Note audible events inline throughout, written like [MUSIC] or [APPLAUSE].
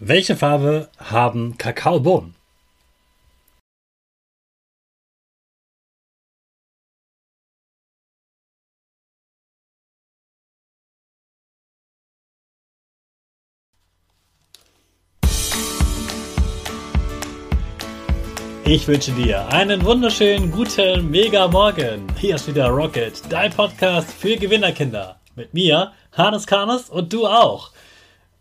Welche Farbe haben Kakaobohnen? Ich wünsche dir einen wunderschönen guten Mega Morgen. Hier ist wieder Rocket, dein Podcast für Gewinnerkinder. Mit mir, Hannes Karnes und du auch.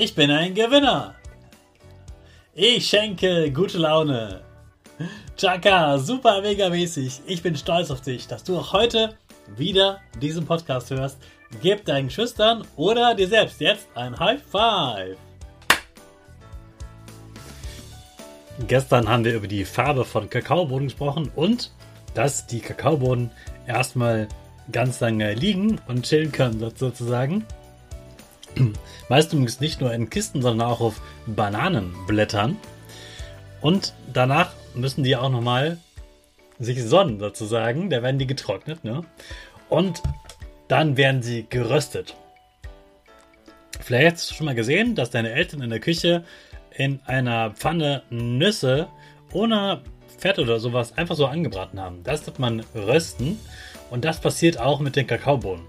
Ich bin ein Gewinner. Ich schenke gute Laune. Chaka, super mega mäßig. Ich bin stolz auf dich, dass du auch heute wieder diesen Podcast hörst. Gib deinen Schüchtern oder dir selbst jetzt ein High Five. Gestern haben wir über die Farbe von Kakaobohnen gesprochen und dass die Kakaobohnen erstmal ganz lange liegen und chillen können, sozusagen. [CLEARS THROAT] Meistens nicht nur in Kisten, sondern auch auf Bananenblättern. Und danach müssen die auch nochmal sich sonnen sozusagen. Da werden die getrocknet, ne? Und dann werden sie geröstet. Vielleicht hast du schon mal gesehen, dass deine Eltern in der Küche in einer Pfanne Nüsse ohne Fett oder sowas einfach so angebraten haben. Das wird man rösten und das passiert auch mit den Kakaobohnen.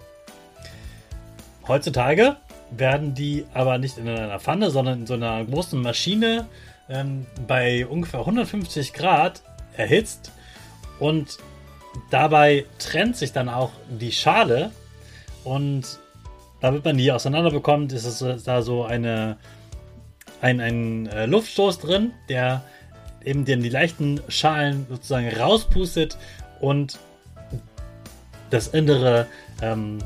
Heutzutage werden die aber nicht in einer Pfanne, sondern in so einer großen Maschine ähm, bei ungefähr 150 Grad erhitzt und dabei trennt sich dann auch die Schale und damit man die auseinander bekommt, ist es da so eine, ein, ein äh, Luftstoß drin, der eben den, die leichten Schalen sozusagen rauspustet und das Innere ähm,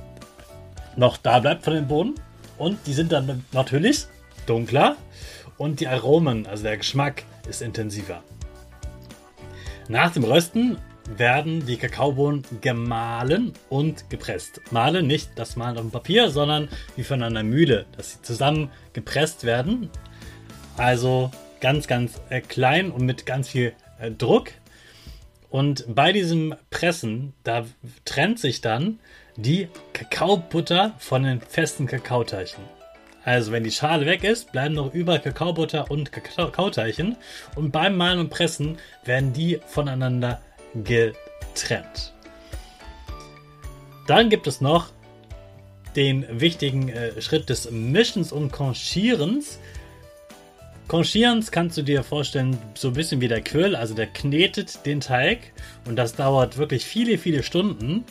noch da bleibt von dem Boden. Und die sind dann natürlich dunkler und die Aromen, also der Geschmack, ist intensiver. Nach dem Rösten werden die Kakaobohnen gemahlen und gepresst. Mahlen nicht das Mahlen auf dem Papier, sondern wie von einer Mühle, dass sie zusammen gepresst werden. Also ganz, ganz äh, klein und mit ganz viel äh, Druck. Und bei diesem Pressen, da trennt sich dann die Kakaobutter von den festen Kakaoteilchen. Also wenn die Schale weg ist, bleiben noch über Kakaobutter und Kakaoteilchen und beim Mahlen und Pressen werden die voneinander getrennt. Dann gibt es noch den wichtigen äh, Schritt des Mischens und Conchierens. Conchierens kannst du dir vorstellen, so ein bisschen wie der Quill, also der knetet den Teig und das dauert wirklich viele, viele Stunden.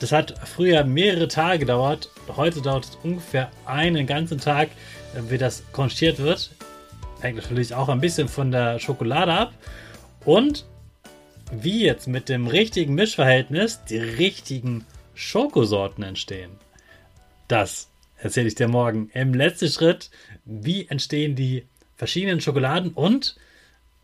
Das hat früher mehrere Tage gedauert. Heute dauert es ungefähr einen ganzen Tag, äh, wie das konchiert wird. hängt natürlich auch ein bisschen von der Schokolade ab. Und wie jetzt mit dem richtigen Mischverhältnis die richtigen Schokosorten entstehen. Das erzähle ich dir morgen im letzten Schritt. Wie entstehen die verschiedenen Schokoladen und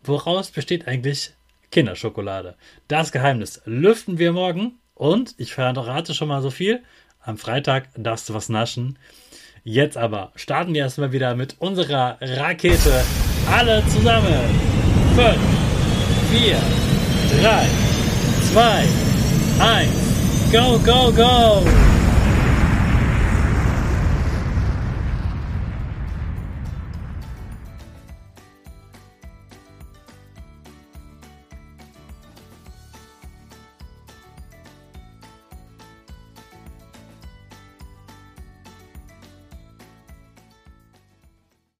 woraus besteht eigentlich Kinderschokolade? Das Geheimnis lüften wir morgen und ich verrate schon mal so viel. Am Freitag darfst du was naschen. Jetzt aber starten wir erstmal wieder mit unserer Rakete. Alle zusammen. 5, 4, 3, 2, 1. Go, go, go!